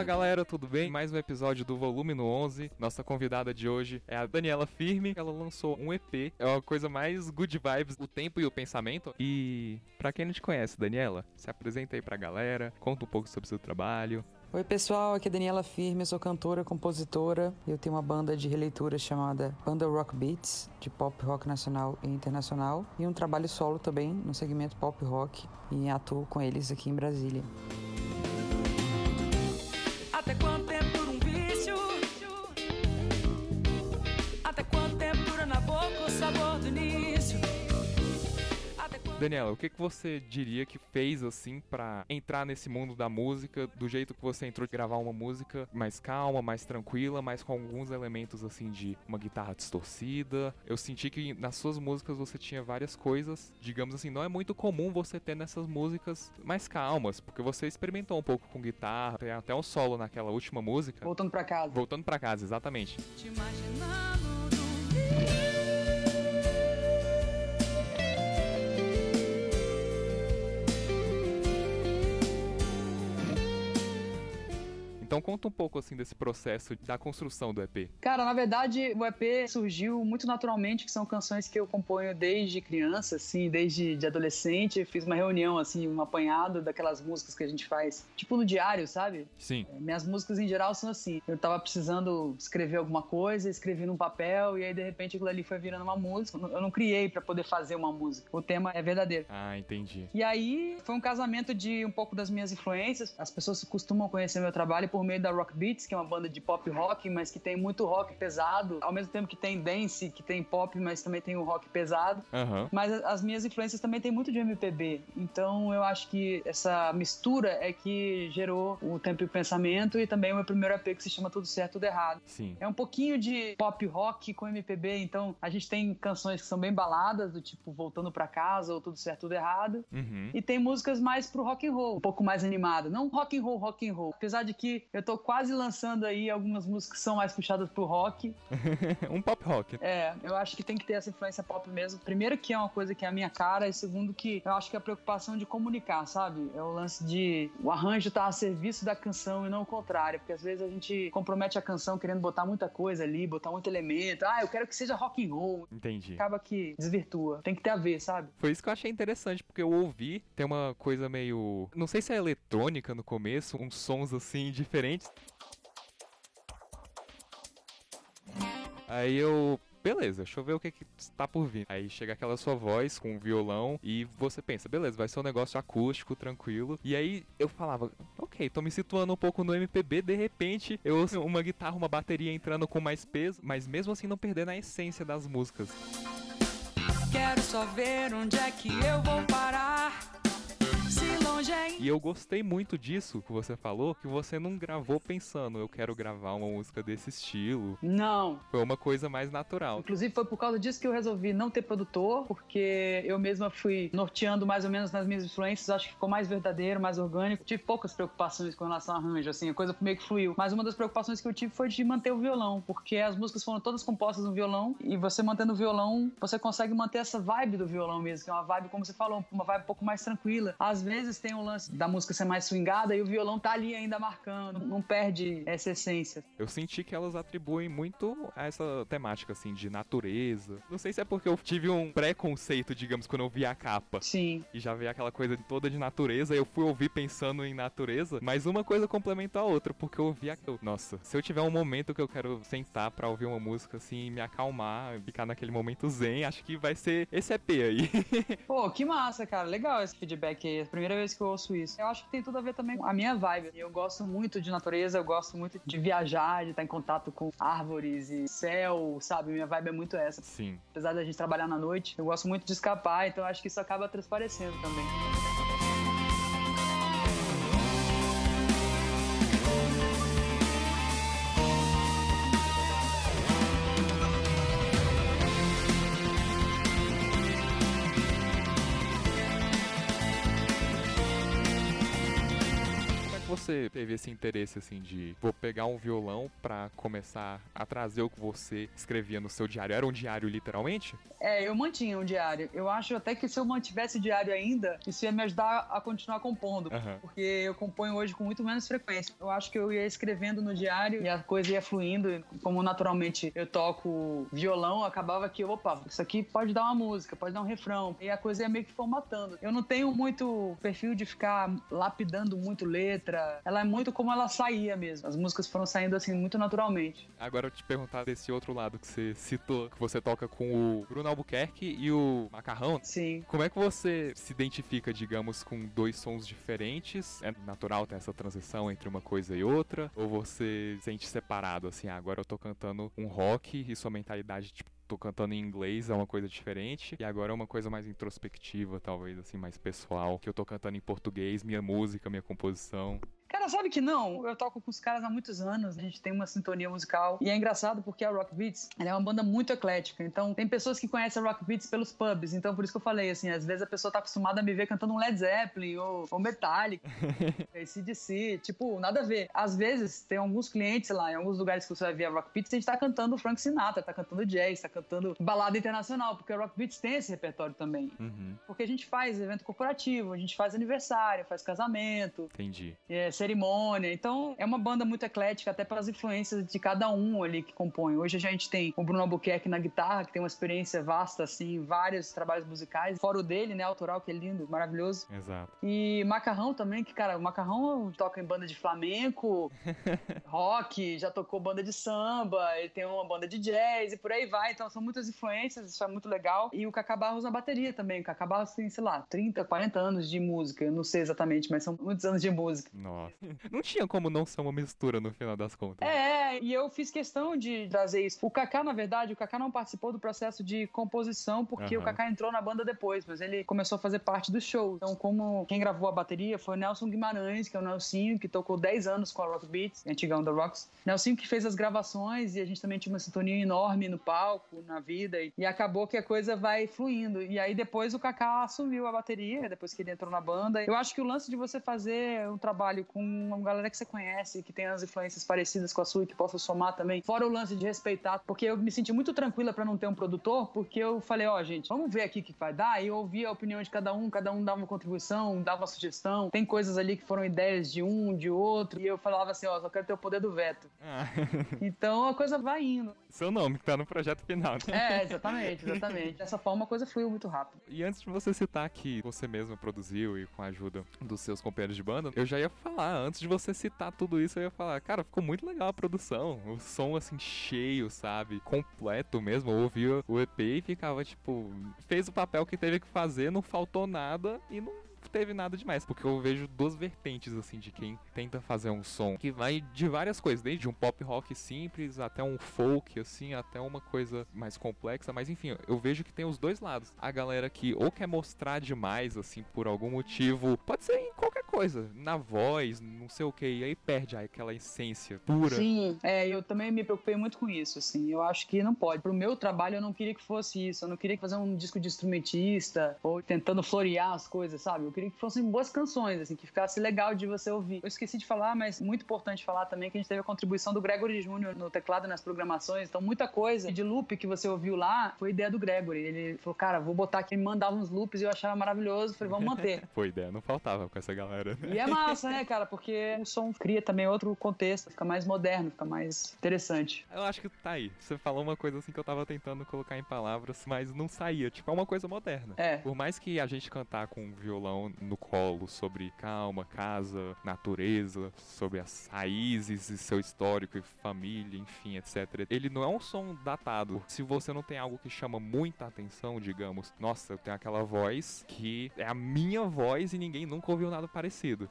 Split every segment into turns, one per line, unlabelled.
Fala galera, tudo bem? Mais um episódio do Volume no 11. Nossa convidada de hoje é a Daniela Firme. Ela lançou um EP, é uma coisa mais good vibes, o tempo e o pensamento. E para quem não te conhece, Daniela, se apresenta aí pra galera, conta um pouco sobre o seu trabalho.
Oi pessoal, aqui é Daniela Firme, eu sou cantora, compositora. Eu tenho uma banda de releitura chamada Banda Rock Beats, de pop rock nacional e internacional, e um trabalho solo também no segmento pop rock, e atuo com eles aqui em Brasília.
Daniela, o que, que você diria que fez assim pra entrar nesse mundo da música, do jeito que você entrou de gravar uma música mais calma, mais tranquila, mas com alguns elementos assim de uma guitarra distorcida? Eu senti que nas suas músicas você tinha várias coisas, digamos assim, não é muito comum você ter nessas músicas mais calmas, porque você experimentou um pouco com guitarra, tem até um solo naquela última música.
Voltando pra casa.
Voltando pra casa, exatamente.
te imaginando dormir?
Então conta um pouco assim desse processo da construção do EP.
Cara, na verdade, o EP surgiu muito naturalmente, que são canções que eu componho desde criança, assim, desde de adolescente. Eu fiz uma reunião, assim, um apanhado daquelas músicas que a gente faz, tipo no diário, sabe?
Sim.
Minhas músicas em geral são assim. Eu tava precisando escrever alguma coisa, escrevi num papel e aí de repente aquilo ali foi virando uma música. Eu não criei pra poder fazer uma música. O tema é verdadeiro.
Ah, entendi.
E aí foi um casamento de um pouco das minhas influências. As pessoas costumam conhecer meu trabalho por meio da Rock Beats, que é uma banda de pop rock, mas que tem muito rock pesado, ao mesmo tempo que tem dance, que tem pop, mas também tem o rock pesado.
Aham.
Mas as minhas influências também tem muito de MPB. Então eu acho que essa mistura é que gerou o Tempo e o Pensamento e também o meu primeiro EP que se chama Tudo Certo, Tudo Errado.
Sim.
É um pouquinho de pop rock com MPB, então a gente tem canções que são bem baladas, do tipo Voltando Pra Casa ou Tudo Certo, Tudo Errado.
Uhum.
E tem músicas mais pro rock and roll, um pouco mais animado. Não rock and roll, rock and roll. Apesar de que eu tô quase lançando aí algumas músicas que são mais puxadas pro rock.
um pop rock.
É, eu acho que tem que ter essa influência pop mesmo. Primeiro que é uma coisa que é a minha cara, e segundo que eu acho que é a preocupação de comunicar, sabe? É o lance de o arranjo tá a serviço da canção e não o contrário, porque às vezes a gente compromete a canção querendo botar muita coisa ali, botar muito elemento. Ah, eu quero que seja rock and roll.
Entendi.
Acaba que desvirtua. Tem que ter a ver, sabe?
Foi isso que eu achei interessante, porque eu ouvi, tem uma coisa meio. Não sei se é eletrônica no começo, uns sons assim diferentes. Aí eu. Beleza, deixa eu ver o que, que tá por vir. Aí chega aquela sua voz com o violão e você pensa, beleza, vai ser um negócio acústico, tranquilo. E aí eu falava, ok, tô me situando um pouco no MPB, de repente eu ouço uma guitarra, uma bateria entrando com mais peso, mas mesmo assim não perdendo a essência das músicas.
Quero só ver onde é que eu vou parar. Longe é
E eu gostei muito disso que você falou, que você não gravou pensando, eu quero gravar uma música desse estilo.
Não,
Foi uma coisa mais natural.
Inclusive foi por causa disso que eu resolvi não ter produtor, porque eu mesma fui norteando mais ou menos nas minhas influências, acho que ficou mais verdadeiro, mais orgânico. Tive poucas preocupações com relação ao arranjo, assim, a coisa meio que fluiu. Mas uma das preocupações que eu tive foi de manter o violão, porque as músicas foram todas compostas no violão, e você mantendo o violão, você consegue manter essa vibe do violão mesmo, que é uma vibe, como você falou, uma vibe um pouco mais tranquila. Às vezes tem um lance da música ser mais swingada e o violão tá ali ainda marcando, não perde essa essência.
Eu senti que elas atribuem muito a essa temática, assim, de natureza. Não sei se é porque eu tive um preconceito, digamos, quando eu vi a capa.
Sim,
E já vi aquela coisa toda de natureza, eu fui ouvir pensando em natureza, mas uma coisa complementa a outra, porque eu ouvi aquilo. Nossa, se eu tiver um momento que eu quero sentar pra ouvir uma música assim, me acalmar, ficar naquele momento zen, acho que vai ser esse EP aí.
Pô, que massa, cara. Legal esse feedback aí. É a primeira vez que eu ouço isso. Eu acho que tem tudo a ver também com a minha vibe. Eu gosto muito de natureza, eu gosto muito de viajar, de estar em contato com árvores e céu, sabe? Minha vibe é muito essa.
Sim.
Apesar da gente trabalhar na noite, eu gosto muito de escapar, então acho que isso acaba transparecendo também.
Você teve esse interesse assim de vou pegar um violão pra começar a trazer o que você escrevia no seu diário? Era um diário literalmente?
É, eu mantinha um diário. Eu acho até que se eu mantivesse o diário ainda, isso ia me ajudar a continuar compondo.
Aham.
Porque eu componho hoje com muito menos frequência. Eu acho que eu ia escrevendo no diário e a coisa ia fluindo. Como naturalmente eu toco violão, acabava que, opa, isso aqui pode dar uma música, pode dar um refrão. E a coisa ia meio que formatando. Eu não tenho muito perfil de ficar lapidando muito letra. Ela é muito como ela saía mesmo. As músicas foram saindo assim muito naturalmente.
Agora eu te perguntar desse outro lado que você citou, que você toca com o Bruno Albuquerque e o Macarrão.
Sim.
Como é que você se identifica, digamos, com dois sons diferentes? É natural ter essa transição entre uma coisa e outra? Ou você se sente separado, assim, ah, agora eu tô cantando um rock e sua mentalidade, tipo, tô cantando em inglês, é uma coisa diferente, e agora é uma coisa mais introspectiva, talvez, assim, mais pessoal, que eu tô cantando em português, minha música, minha composição.
Cara, sabe que não? Eu toco com os caras há muitos anos, a gente tem uma sintonia musical. E é engraçado porque a Rock Beats ela é uma banda muito eclética. Então, tem pessoas que conhecem a Rock Beats pelos pubs. Então, por isso que eu falei, assim, às vezes a pessoa tá acostumada a me ver cantando um Led Zeppelin ou, ou Metallica, ACDC, tipo, nada a ver. Às vezes, tem alguns clientes lá, em alguns lugares que você vai ver a Rock Beats, a gente tá cantando Frank Sinatra, tá cantando jazz, tá cantando balada internacional, porque a Rock Beats tem esse repertório também.
Uhum,
Porque a gente faz evento corporativo, a gente faz aniversário, faz casamento,
entendi.
é, cerimônia. Então, é uma banda muito eclética, até pelas influências de cada um ali que compõe. Hoje a gente tem o Bruno Albuquerque na guitarra, que tem uma experiência vasta, assim, vários trabalhos musicais. Fora o dele, né, autoral, que é lindo, maravilhoso.
Exato.
E Macarrão também, que, cara, o Macarrão toca em banda de flamenco, rock, já tocou banda de samba, ele tem uma banda de jazz e por aí vai. Então, são muitas influências, isso é muito legal. E o Cacá Barros na bateria também. O Cacá Barros tem, sei lá, 30, 40 anos de música. Eu não sei exatamente, mas são muitos anos de música.
Nossa. Não tinha como não ser uma mistura no final das contas.
É, e eu fiz questão de trazer isso. O Kaká, na verdade, o Kaká não participou do processo de composição, porque
Aham.
o Kaká entrou na banda depois, mas ele começou a fazer parte do show. Então, como quem gravou a bateria foi o Nelson Guimarães, que é o Nelsinho, que tocou 10 anos com a Rock Beats, antigão da Rocks. Nelsinho que fez as gravações e a gente também tinha uma sintonia enorme no palco, na vida, e, e acabou que a coisa vai fluindo. E aí depois o Kaká assumiu a bateria, depois que ele entrou na banda. Eu acho que o lance de você fazer um trabalho com uma galera que você conhece, que tem as influências parecidas com a sua e que possa somar também, fora o lance de respeitar, porque eu me senti muito tranquila pra não ter um produtor, porque eu falei, ó, gente, vamos ver aqui o que vai dar, e eu ouvi a opinião de cada um, cada um dava uma contribuição, dava uma sugestão, tem coisas ali que foram ideias de um, de outro, e eu falava assim, ó, só quero ter o poder do veto.
Ah,
Então a coisa vai indo.
seu nome que tá no projeto final.
É, exatamente, exatamente. Dessa forma a coisa fluiu muito rápido.
E antes de você citar que você mesmo produziu e com a ajuda dos seus companheiros de banda, eu já ia falar, antes de você citar tudo isso, eu ia falar, cara, ficou muito legal a produção. O som, assim, cheio, sabe? Completo mesmo. Eu ouvia o EP e ficava, tipo, fez o papel que teve que fazer, não faltou nada e não teve nada demais, porque eu vejo duas vertentes assim de quem tenta fazer um som que vai de várias coisas, desde um pop rock simples até um folk assim, até uma coisa mais complexa, mas enfim, eu vejo que tem os dois lados. A galera que ou quer mostrar demais assim por algum motivo, pode ser em qualquer coisa, na voz, não sei o que, e aí perde aquela essência pura.
Sim, é, eu também me preocupei muito com isso, assim. Eu acho que não pode. Pro meu trabalho, eu não queria que fosse isso. Eu não queria fazer um disco de instrumentista ou tentando florear as coisas, sabe? Eu queria que fossem boas canções, assim, que ficasse legal de você ouvir. Eu esqueci de falar, mas muito importante falar também que a gente teve a contribuição do Gregory Jr. no teclado nas programações. Então, muita coisa de loop que você ouviu lá foi ideia do Gregory. Ele falou, cara, vou botar aqui. Ele mandava uns loops e eu achava maravilhoso. Falei, vamos manter.
Foi ideia, não faltava com essa galera.
E é massa, né, cara? Porque o som cria também outro contexto, fica mais moderno, fica mais interessante.
Eu acho que tá aí. Você falou uma coisa assim que eu tava tentando colocar em palavras, mas não saía. Tipo, é uma coisa moderna.
É.
Por mais que a gente cantar com um violão no colo sobre calma, casa, natureza, sobre as raízes e seu histórico e família, enfim, etc. Ele não é um som datado. Se você não tem algo que chama muita atenção, digamos, nossa, eu tenho aquela voz que é a minha voz e ninguém nunca ouviu nada parecido.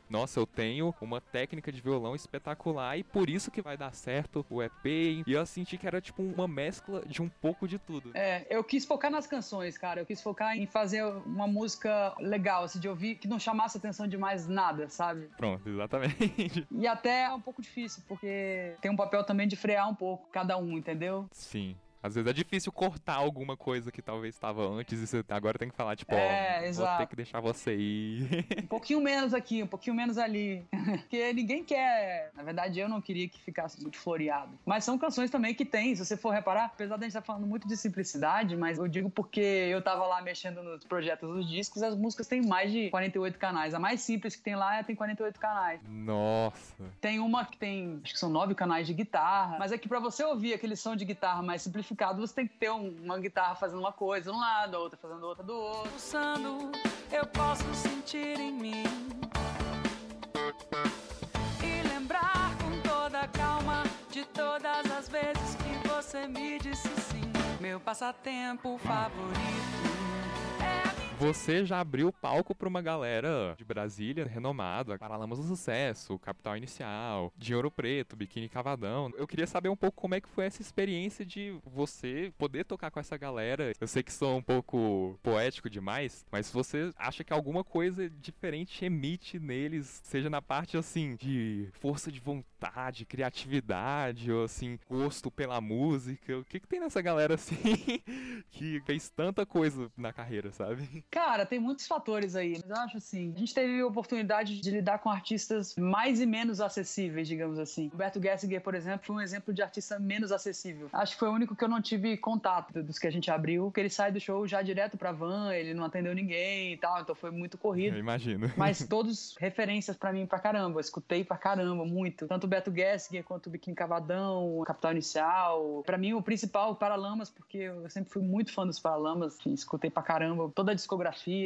Nossa, eu tenho uma técnica de violão espetacular e por isso que vai dar certo o EP. E eu senti que era tipo uma mescla de um pouco de tudo.
É, eu quis focar nas canções, cara. Eu quis focar em fazer uma música legal, assim, de ouvir, que não chamasse atenção de mais nada, sabe?
Pronto, exatamente.
E até é um pouco difícil, porque tem um papel também de frear um pouco cada um, entendeu?
Sim. Às vezes é difícil cortar alguma coisa que talvez estava antes e você agora tem que falar, tipo,
É,
ó, vou
exato.
ter que deixar você ir.
Um pouquinho menos aqui, um pouquinho menos ali. Porque ninguém quer. Na verdade, eu não queria que ficasse muito floreado. Mas são canções também que tem, se você for reparar, apesar da gente estar falando muito de simplicidade, mas eu digo porque eu tava lá mexendo nos projetos dos discos, as músicas têm mais de 48 canais. A mais simples que tem lá tem 48 canais.
Nossa.
Tem uma que tem, acho que são nove canais de guitarra, mas é que pra você ouvir aquele som de guitarra mais simplificado, você tem que ter um- uma guitarra fazendo uma coisa de um lado, a outra fazendo outra do outro.
pulsando, eu posso sentir em mim. E lembrar com toda calma de todas as vezes que você me disse sim. Meu passatempo favorito.
Você já abriu palco pra uma galera de Brasília renomada, Paralamas do Sucesso, Capital Inicial, de Ouro Preto, Biquíni Cavadão. Eu queria saber um pouco como é que foi essa experiência de você poder tocar com essa galera. Eu sei que sou um pouco poético demais, mas você acha que alguma coisa diferente emite neles, seja na parte assim de força de vontade, criatividade, ou assim, gosto pela música. O que que tem nessa galera assim que fez tanta coisa na carreira, sabe?
Cara, tem muitos fatores aí. Mas eu acho assim, a gente teve a oportunidade de lidar com artistas mais e menos acessíveis, digamos assim. Roberto Gessinger, por exemplo, foi um exemplo de artista menos acessível. Acho que foi o único que eu não tive contato dos que a gente abriu, porque ele sai do show já direto pra van, ele não atendeu ninguém e tal, então foi muito corrido.
Eu imagino.
Mas todos referências pra mim pra caramba. Eu escutei pra caramba, muito. Tanto o Beto Gessinger quanto o Biquíni Cavadão, o Capital Inicial. Pra mim, o principal, o Paralamas, porque eu sempre fui muito fã dos Paralamas. Enfim, escutei pra caramba toda a discografia.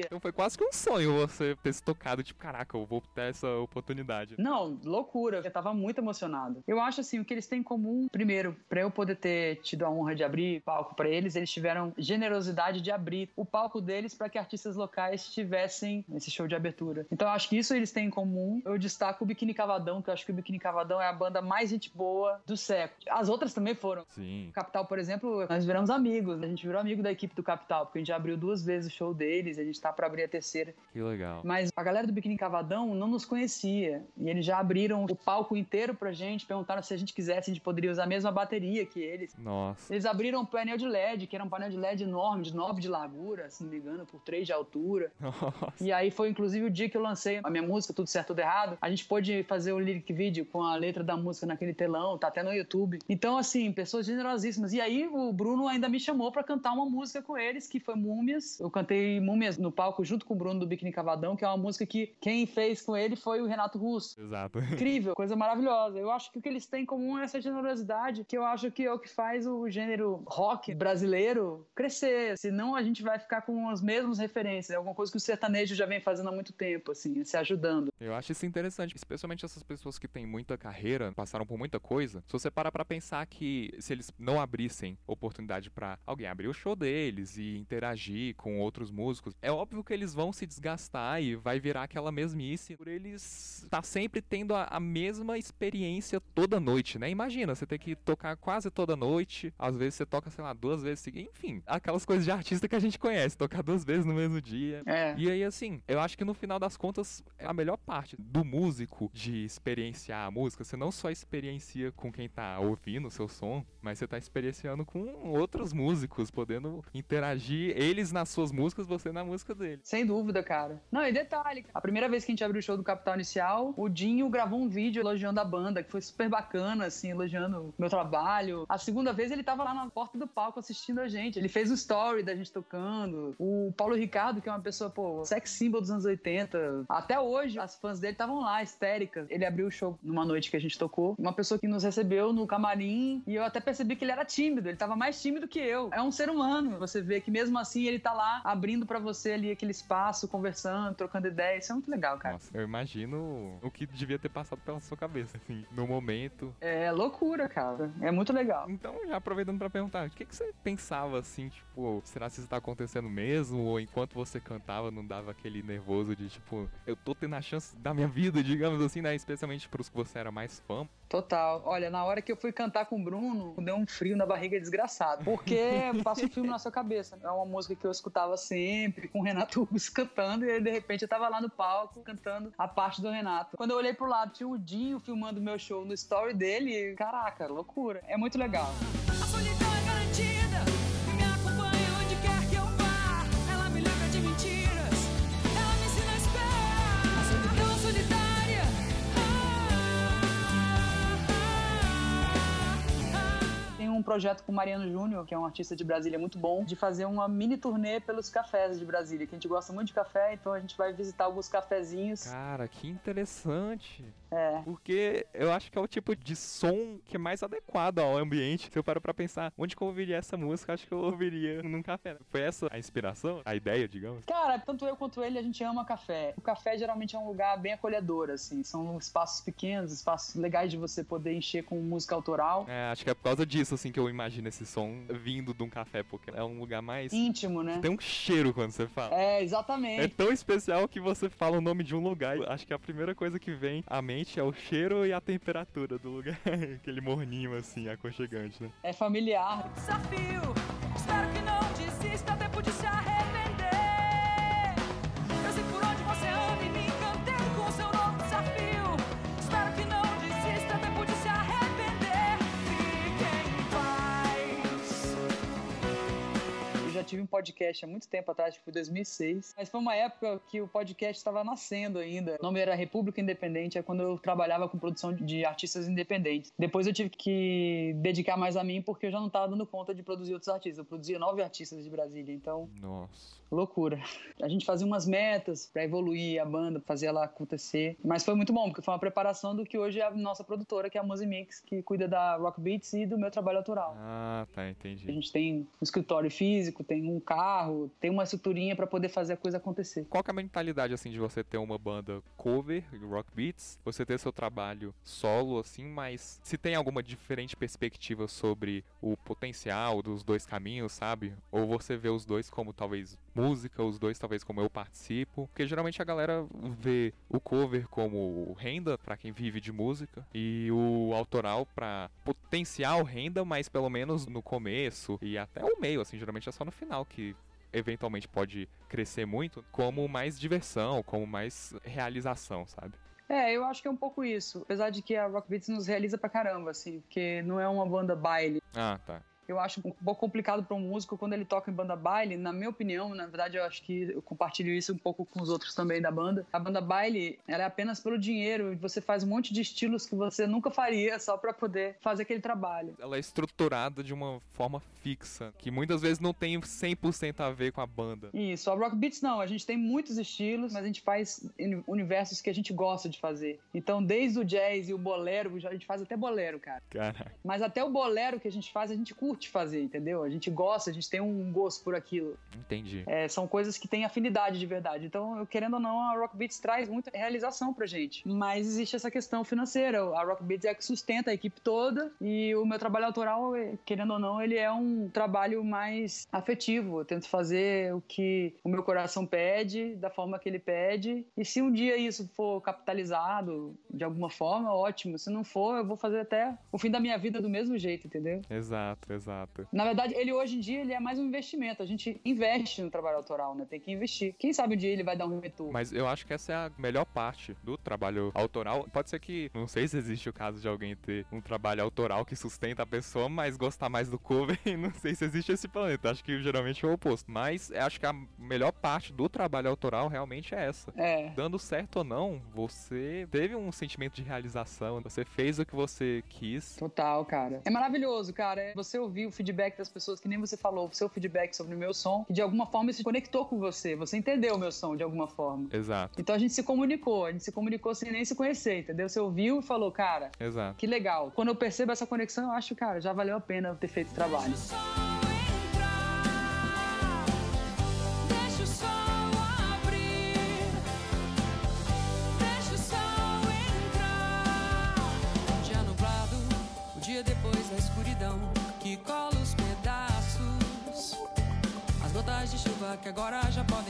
Então foi quase que um sonho você ter se tocado, tipo, caraca, eu vou ter essa oportunidade.
Não, loucura. Eu tava muito emocionado. Eu acho assim, o que eles têm em comum, primeiro, pra eu poder ter tido a honra de abrir palco pra eles, eles tiveram generosidade de abrir o palco deles pra que artistas locais tivessem esse show de abertura. Então eu acho que isso eles têm em comum. Eu destaco o Biquíni Cavadão, que eu acho que o Biquíni Cavadão é a banda mais gente boa do século. As outras também foram.
Sim.
O Capital, por exemplo, nós viramos amigos. A gente virou amigo da equipe do Capital, porque a gente abriu duas vezes o show deles, a gente tá pra abrir a terceira.
Que legal.
Mas a galera do Biquíni Cavadão não nos conhecia. E eles já abriram o palco inteiro pra gente, perguntaram se a gente quisesse, a gente poderia usar a mesma bateria que eles.
Nossa.
Eles abriram um painel de LED, que era um painel de LED enorme, de 9 de largura, se não me engano, por 3 de altura.
Nossa.
E aí foi inclusive o dia que eu lancei a minha música, Tudo Certo Tudo Errado. A gente pôde fazer o lyric video com a letra da música naquele telão, tá até no YouTube. Então, assim, pessoas generosíssimas. E aí o Bruno ainda me chamou pra cantar uma música com eles, que foi Múmias. Eu cantei Múmias no palco junto com o Bruno do Biquíni Cavadão, que é uma música que quem fez com ele foi o Renato Russo.
Exato.
Incrível, coisa maravilhosa. Eu acho que o que eles têm em comum é essa generosidade, que eu acho que é o que faz o gênero rock brasileiro crescer. Senão a gente vai ficar com as mesmas referências. É alguma coisa que o sertanejo já vem fazendo há muito tempo, assim, se ajudando.
Eu acho isso interessante, especialmente essas pessoas que têm muita carreira, passaram por muita coisa. Se você parar pra pensar que se eles não abrissem oportunidade pra alguém abrir o show deles e interagir com outros músicos, é óbvio que eles vão se desgastar e vai virar aquela mesmice por eles estar sempre tendo a, a mesma experiência toda noite, né? Imagina, você ter que tocar quase toda noite, às vezes você toca, sei lá, duas vezes enfim, aquelas coisas de artista que a gente conhece, tocar duas vezes no mesmo dia.
É.
E aí, assim, eu acho que no final das contas, é a melhor parte do músico de experienciar a música. Você não só experiencia com quem tá ouvindo o seu som, mas você tá experienciando com outros músicos, podendo interagir, eles nas suas músicas, você na música deles.
Sem dúvida, cara. Não, e detalhe, a primeira vez que a gente abriu o show do Capital Inicial, o Dinho gravou um vídeo elogiando a banda, que foi super bacana, assim, elogiando meu trabalho. A segunda vez ele tava lá na porta do palco assistindo a gente. Ele fez o story da gente tocando. O Paulo Ricardo, que é uma pessoa, pô, sex symbol dos anos 80. Até hoje, as fãs dele estavam lá, histéricas. Ele abriu o show numa noite que a gente tocou. Uma pessoa que nos recebeu no camarim e eu até percebi que ele era tímido. Ele tava mais tímido que eu. É um ser humano. Você vê que mesmo assim ele tá lá abrindo pra você ali aquele espaço, conversando, trocando ideia. Isso é muito legal, cara.
Nossa, eu imagino o que devia ter passado pela sua cabeça, assim, no momento.
É loucura, cara. É muito legal.
Então, já aproveitando pra perguntar, o que, que você pensava assim, tipo, será que isso tá acontecendo mesmo? Ou enquanto você cantava, não dava aquele nervoso de tipo, eu tô tendo a chance da minha vida, digamos assim, né? Especialmente pros que você era mais fã.
Total. Olha, na hora que eu fui cantar com o Bruno, deu um frio na barriga desgraçado. Porque passa um filme na sua cabeça. É uma música que eu escutava sempre, com o Renato Russo cantando, e aí, de repente eu tava lá no palco cantando a parte do Renato. Quando eu olhei pro lado, tinha o Dinho filmando meu show no story dele. e, Caraca, loucura. É muito legal. Projeto com o Mariano Júnior, que é um artista de Brasília muito bom, de fazer uma mini turnê pelos cafés de Brasília, que a gente gosta muito de café, então a gente vai visitar alguns cafezinhos.
Cara, que interessante.
É.
Porque eu acho que é o tipo de som que é mais adequado ao ambiente. Se eu paro pra pensar onde que eu ouviria essa música, acho que eu ouviria num café. Foi essa a inspiração? A ideia, digamos?
Cara, tanto eu quanto ele, a gente ama café. O café geralmente é um lugar bem acolhedor, assim. São espaços pequenos, espaços legais de você poder encher com música autoral.
É, acho que é por causa disso, assim, que eu imagino esse som vindo de um café, porque é um lugar mais.
Íntimo, né?
Tem um cheiro quando você fala.
É, exatamente.
É tão especial que você fala o nome de um lugar. Acho que a primeira coisa que vem à mente é o cheiro e a temperatura do lugar. Aquele morninho assim, aconchegante, né?
É familiar.
Desafio, espero que não desista, tempo de se arrepender.
Já tive um podcast há muito tempo atrás, que foi 2006. Mas foi uma época que o podcast estava nascendo ainda. O nome era República Independente, é quando eu trabalhava com produção de artistas independentes. Depois eu tive que dedicar mais a mim, porque eu já não estava dando conta de produzir outros artistas. Eu produzia nove artistas de Brasília, então
Nossa.
loucura. A gente fazia umas metas para evoluir a banda, fazer ela acontecer. Mas foi muito bom, porque foi uma preparação do que hoje é a nossa produtora, que é a Musimix, que cuida da Rock Beats e do meu trabalho autoral.
Ah, tá,
A
entendi.
gente tem um escritório físico, tem um carro, tem uma estruturinha para poder fazer a coisa acontecer.
Qual é a mentalidade, assim, de você ter uma banda cover, rock beats, você ter seu trabalho solo, assim, mas se tem alguma diferente perspectiva sobre o potencial dos dois caminhos, sabe? Ou você vê os dois como talvez música, os dois talvez como eu participo? Porque geralmente a galera vê o cover como renda pra quem vive de música e o autoral pra potencial renda, mas pelo menos no começo e até o meio, assim, geralmente é só no final que eventualmente pode crescer muito, como mais diversão, como mais realização, sabe?
É, eu acho que é um pouco isso. Apesar de que a Rock Beats nos realiza pra caramba, assim, porque não é uma banda baile.
Ah, tá.
Eu acho um pouco complicado para um músico quando ele toca em banda baile. Na minha opinião, na verdade, eu acho que eu compartilho isso um pouco com os outros também da banda. A banda baile, ela é apenas pelo dinheiro. Você faz um monte de estilos que você nunca faria só para poder fazer aquele trabalho.
Ela é estruturada de uma forma fixa, que muitas vezes não tem 100% a ver com a banda.
Isso, a Rock Beats não, a gente tem muitos estilos, mas a gente faz uni- universos que a gente gosta de fazer. Então, desde o jazz e o bolero, a gente faz até bolero, cara.
Caraca.
Mas até o bolero que a gente faz, a gente curte fazer, entendeu? A gente gosta, a gente tem um gosto por aquilo.
Entendi.
É, são coisas que têm afinidade de verdade. Então, eu, querendo ou não, a Rock Beats traz muita realização pra gente. Mas existe essa questão financeira. A Rock Beats é a que sustenta a equipe toda e o meu trabalho autoral, eh, querendo ou não, ele é um trabalho mais afetivo. Eu tento fazer o que o meu coração pede, da forma que ele pede. E se um dia isso for capitalizado de alguma forma, ótimo. Se não for, eu vou fazer até o fim da minha vida do mesmo jeito, entendeu?
Exato, exato.
Na verdade, ele hoje em dia ele é mais um investimento. A gente investe no trabalho autoral, né? Tem que investir. Quem sabe um dia ele vai dar um retorno.
Mas eu acho que essa é a melhor parte do trabalho autoral. Pode ser que, não sei se existe o caso de alguém ter um trabalho autoral que sustenta a pessoa, mas gostar mais do cover. Não sei se existe esse planeta. Acho que geralmente é o oposto. Mas acho que a melhor parte do trabalho autoral realmente é essa.
É.
Dando certo ou não, você teve um sentimento de realização, você fez o que você quis.
Total, cara. É maravilhoso, cara. É Você ouvir o feedback das pessoas, que nem você falou, o seu feedback sobre o meu som, que de alguma forma isso conectou com você. Você entendeu o meu som de alguma forma.
Exato,
Então a gente se comunicou, a gente se comunicou sem nem se conhecer, entendeu? Você ouviu e falou, cara,
exato.
que legal. Quando eu percebo essa conexão, eu acho, cara, já valeu a pena ter feito o trabalho.
Agora já secar.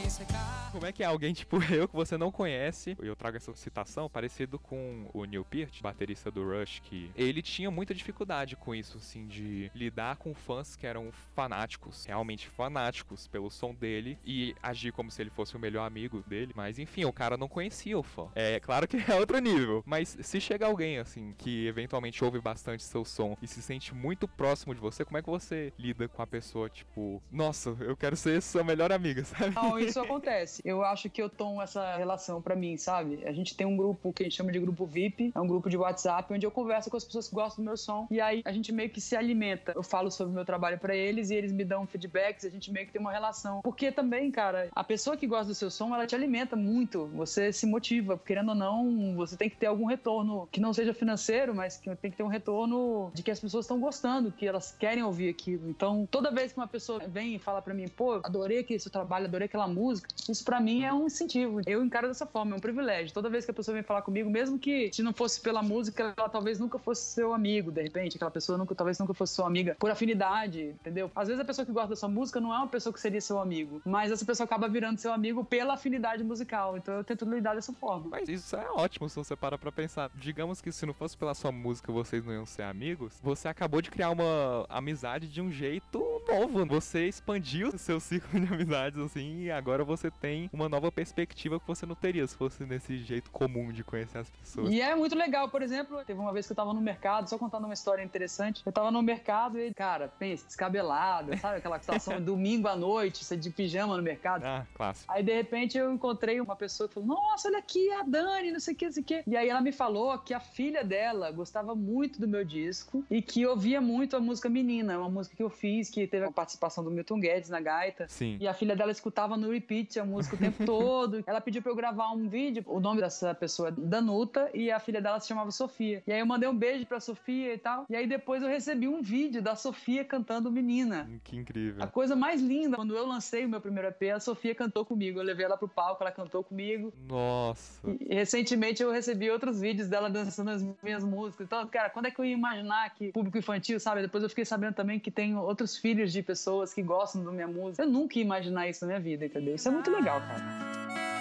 Como é que é alguém tipo eu que você não conhece? Eu trago essa citação parecido com o Neil Peart, baterista do Rush, que ele tinha muita dificuldade com isso, assim, de lidar com fãs que eram fanáticos, realmente fanáticos pelo som dele e agir como se ele fosse o melhor amigo dele. Mas enfim, o cara não conhecia o fã. É claro que é outro nível, mas se chega alguém assim que eventualmente ouve bastante seu som e se sente muito próximo de você, como é que você lida com a pessoa tipo, nossa, eu quero ser sua melhor amiga, sabe?
Não, isso acontece. Eu acho que eu tomo essa relação pra mim, sabe? A gente tem um grupo que a gente chama de grupo VIP, é um grupo de WhatsApp onde eu converso com as pessoas que gostam do meu som e aí a gente meio que se alimenta. Eu falo sobre o meu trabalho pra eles e eles me dão feedbacks, a gente meio que tem uma relação. Porque também, cara, a pessoa que gosta do seu som, ela te alimenta muito. Você se motiva, querendo ou não, você tem que ter algum retorno que não seja financeiro, mas que tem que ter um retorno de que as pessoas estão gostando, que elas querem ouvir aquilo. Então, toda vez que uma pessoa vem e fala pra mim, pô, adorei aquele seu trabalho, adorei aquela música, isso pra mim é um incentivo. Eu encaro dessa forma, é um privilégio. Toda vez que a pessoa vem falar comigo, mesmo que se não fosse pela música, ela talvez nunca fosse seu amigo, de repente, aquela pessoa nunca, talvez nunca fosse sua amiga por afinidade, entendeu? Às vezes a pessoa que gosta da sua música não é uma pessoa que seria seu amigo, mas essa pessoa acaba virando seu amigo pela afinidade musical. Então eu tento lidar dessa forma.
Mas isso é ótimo se você para pra pensar. Digamos que se não fosse pela sua música vocês não iam ser amigos, você acabou de criar uma amizade de um jeito novo. Você expandiu seu círculo de amizades, assim, e agora você tem uma nova perspectiva que você não teria se fosse nesse jeito comum de conhecer as pessoas.
E é muito legal, por exemplo, teve uma vez que eu tava no mercado, só contando uma história interessante. Eu tava no mercado e, cara, pensa, descabelado, sabe? Aquela situação domingo à noite, você de pijama no mercado.
Ah, clássico.
Aí, de repente, eu encontrei uma pessoa que falou: Nossa, olha aqui, a Dani, não sei o que, não sei o que. E aí ela me falou que a filha dela gostava muito do meu disco e que ouvia muito a música Menina, uma música que eu fiz, que teve a participação do Milton Guedes na gaita.
Sim.
E a filha dela escutava no repeat a música o tempo todo. Ela pediu pra eu gravar um vídeo. O nome dessa pessoa é Danuta e a filha dela se chamava Sofia. E aí eu mandei um beijo pra Sofia e tal. E aí depois eu recebi um vídeo da Sofia cantando Menina.
Que incrível.
A coisa mais linda, quando eu lancei o meu primeiro EP, a Sofia cantou comigo. Eu levei ela pro palco, ela cantou comigo.
Nossa.
E recentemente eu recebi outros vídeos dela dançando as minhas músicas. Então, cara, quando é que eu ia imaginar que público infantil, sabe? Depois eu fiquei sabendo também que tem outros filhos de pessoas que gostam da minha música. Eu nunca ia imaginar isso na minha vida, entendeu? Isso é muito legal,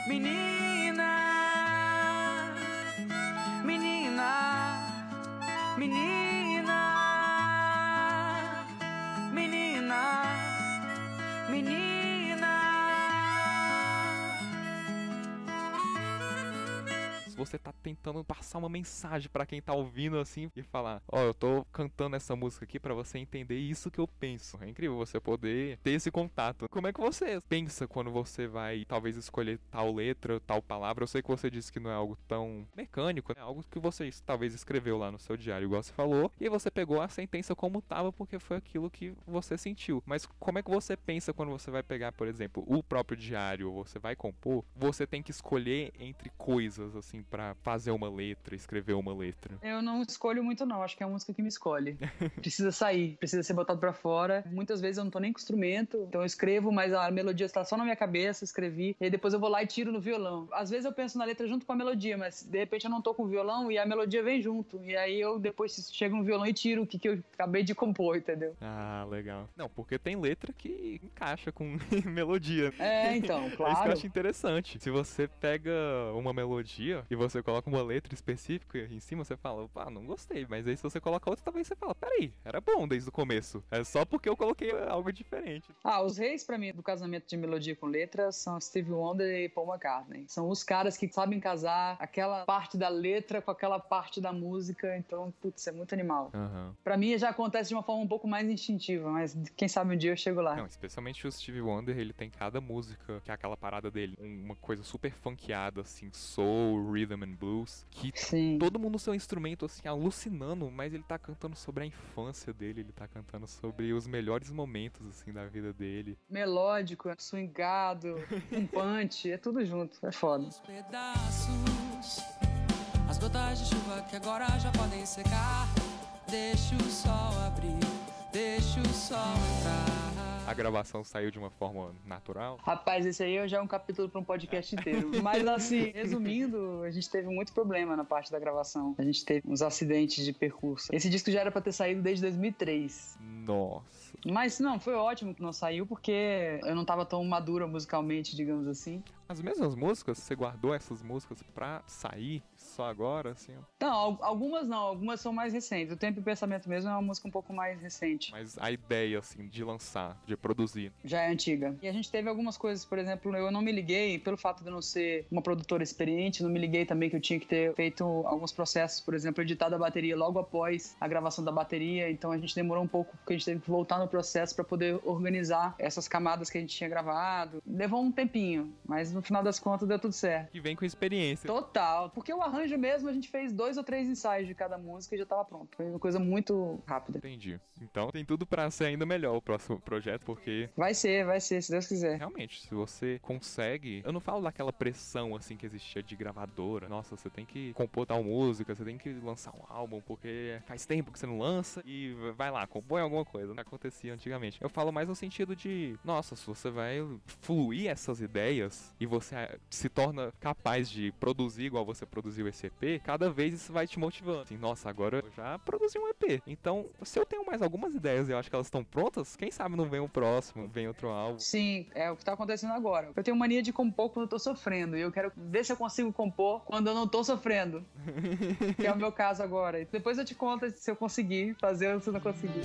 menina, menina, menina,
você tá tentando passar uma mensagem pra quem tá ouvindo assim e falar, ó, eu tô cantando essa música aqui pra você entender isso que eu penso. É incrível você poder ter esse contato. Como é que você pensa quando você vai talvez escolher tal letra, tal palavra? Eu sei que você disse que não é algo tão mecânico, é algo que você talvez escreveu lá no seu diário, igual você falou, e você pegou a sentença como tava porque foi aquilo que você sentiu. Mas como é que você pensa quando você vai pegar, por exemplo, o próprio diário, você vai compor, você tem que escolher entre coisas assim pra fazer uma letra, escrever uma letra.
Eu não escolho muito, não. Acho que é a música que me escolhe. precisa sair, precisa ser botado pra fora. Muitas vezes eu não tô nem com instrumento, então eu escrevo, mas a melodia está só na minha cabeça, escrevi, e aí depois eu vou lá e tiro no violão. Às vezes eu penso na letra junto com a melodia, mas de repente eu não tô com o violão e a melodia vem junto. E aí eu depois chego no violão e tiro o que, que eu acabei de compor, entendeu?
Ah, legal. Não, porque tem letra que encaixa com melodia.
É, então,
É isso que
claro.
eu acho interessante. Se você pega uma melodia e você coloca uma letra específica em cima, você fala, opa, não gostei. Mas aí se você coloca outra, talvez você fala, peraí, era bom desde o começo. É só porque eu coloquei algo diferente.
Ah, os reis pra mim do casamento de melodia com letra são Steve Wonder e Paul McCartney. São os caras que sabem casar aquela parte da letra com aquela parte da música. Então, putz, é muito animal.
Aham.
Pra mim já acontece de uma forma um pouco mais instintiva, mas quem sabe um dia eu chego lá.
Não, especialmente o Stevie Wonder, ele tem cada música, que é aquela parada dele, um- uma coisa super funkeada, assim, soul, rhythm and blues, que
Sim.
todo mundo seu instrumento, assim, alucinando, mas ele tá cantando sobre a infância dele, ele tá cantando sobre os melhores momentos, assim, da vida dele.
Melódico, swingado, um punch, é tudo junto, é foda.
Os pedaços, as gotas de chuva que agora já podem secar. Deixa o sol abrir, deixa o sol entrar.
A gravação saiu de uma forma natural.
Rapaz, esse aí já é um capítulo pra um podcast inteiro. Mas assim, resumindo, a gente teve muito problema na parte da gravação. A gente teve uns acidentes de percurso. Esse disco já era pra ter saído desde 2003.
Nossa.
Mas não, foi ótimo que não saiu porque eu não tava tão madura musicalmente, digamos assim.
As mesmas músicas, você guardou essas músicas pra sair só agora, assim?
Não, al- algumas não, algumas são mais recentes. O Tempo e Pensamento mesmo é uma música um pouco mais recente.
Mas a ideia, assim, de lançar, de produzir.
Já é antiga. E a gente teve algumas coisas, por exemplo, eu não me liguei, pelo fato de eu não ser uma produtora experiente, não me liguei também que eu tinha que ter feito alguns processos, por exemplo, editado a bateria logo após a gravação da bateria. Então a gente demorou um pouco, porque a gente teve que voltar no processo para poder organizar essas camadas que a gente tinha gravado. Levou um tempinho, mas no final das contas deu tudo certo.
Que vem com experiência.
Total. Porque o arranjo mesmo, a gente fez dois ou três ensaios de cada música e já tava pronto. Foi uma coisa muito rápida.
Entendi. Então tem tudo pra ser ainda melhor o próximo projeto, porque
Vai ser, vai ser, se Deus quiser.
realmente, se você consegue. Eu não falo daquela pressão assim que existia de gravadora. Nossa, você tem que compor tal música, você tem que lançar um álbum, porque faz tempo que você não lança e vai lá, compõe alguma coisa. Não acontecia antigamente. Eu falo mais no sentido de, nossa, se você vai fluir essas ideias e você eh, se torna capaz de produzir igual você produziu esse EP, cada vez isso vai te motivando. Assim, nossa, agora eu já produzi um EP. Então, se eu tenho mais algumas ideias e eu acho que elas estão prontas, quem sabe não vem o próximo, vem outro álbum.
Sim, é o que tá acontecendo agora. Eu tenho mania de compor quando eu tô sofrendo. E eu quero ver se eu consigo compor quando eu não tô sofrendo. que é o meu caso agora. E depois eu te conto se eu conseguir fazer ou se eu não conseguir.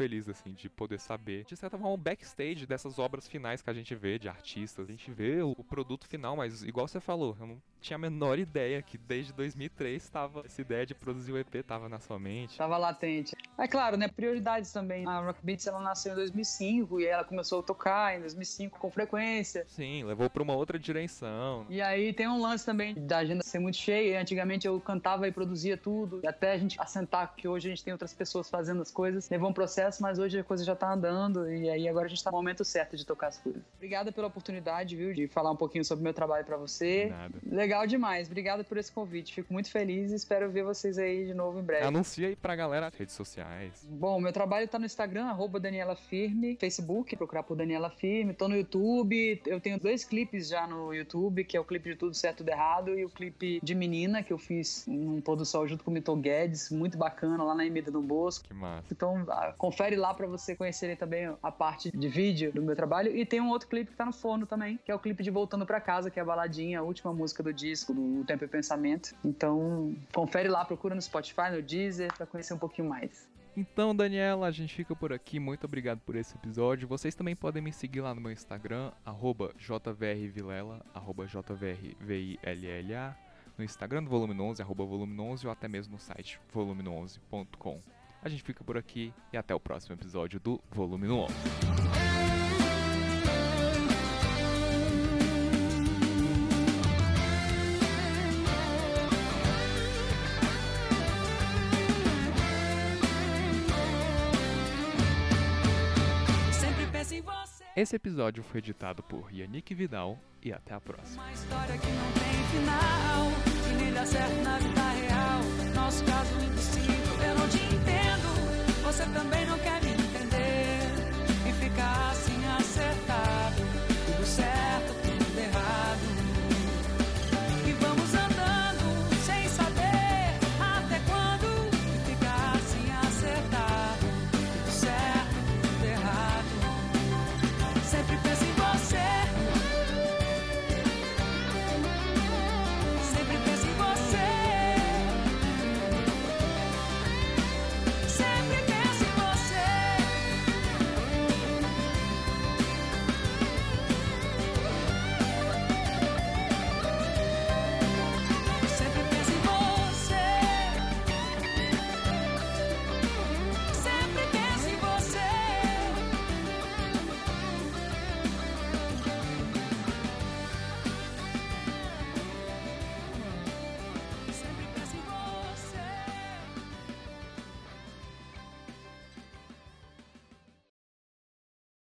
Feliz, assim, de poder saber, de certa forma, o backstage dessas obras finais que a gente vê de artistas. A gente vê o, produto final, mas igual você falou, eu não tinha a menor ideia que desde 2003 tava, essa ideia de produzir o EP tava na sua mente.
Tava latente. É claro, né? Prioridades também. A Rock Beats ela nasceu em 2005 e ela começou a tocar em 2005 com frequência.
Sim, levou pra uma outra direção.
E aí tem um lance também da agenda ser muito cheia. Antigamente eu cantava e produzia tudo. E até a gente assentar que hoje a gente tem outras pessoas fazendo as coisas. Levou um processo, mas hoje a coisa já tá andando. E aí agora a gente tá no momento certo de tocar as coisas. Obrigada pela oportunidade, viu? De falar um pouquinho sobre o meu trabalho pra você.
Nada.
Legal demais. Obrigada por esse convite. Fico muito feliz e espero ver vocês aí de novo em breve.
Anuncia aí pra galera as redes sociais.
Bom, meu trabalho tá no Instagram, arroba Daniela Firme, Facebook, procurar por Daniela Firme, tô no YouTube, eu tenho dois clipes já no YouTube, que é o clipe de Tudo Certo Tudo Errado e o clipe de Menina, que eu fiz num pôr do sol junto com o Mito Guedes, muito bacana, lá na Emida do Bosco.
Que massa.
Então, ah, confere lá pra você conhecerem também a parte de vídeo do meu trabalho. E tem um outro clipe que tá no forno também, que é o clipe de Voltando Pra Casa, que é a baladinha, a última música do disco, do Tempo e Pensamento. Então, confere lá, procura no Spotify, no Deezer, pra conhecer um pouquinho mais.
Então, Daniela, a gente fica por aqui. Muito obrigado por esse episódio. Vocês também podem me seguir lá no meu Instagram, jvrvilela, jvrvilla, no Instagram do Volume 11, arroba volume 11, ou até mesmo no site volume11.com. A gente fica por aqui e até o próximo episódio do Volume 11.
Sempre penso em você.
Esse episódio foi editado por Yannick Vidal e até a próxima.
Uma história que não tem final, que nem dá certo na vida real. Nosso caso impossível, eu não te entendo, você também não quer me entender. E fica assim.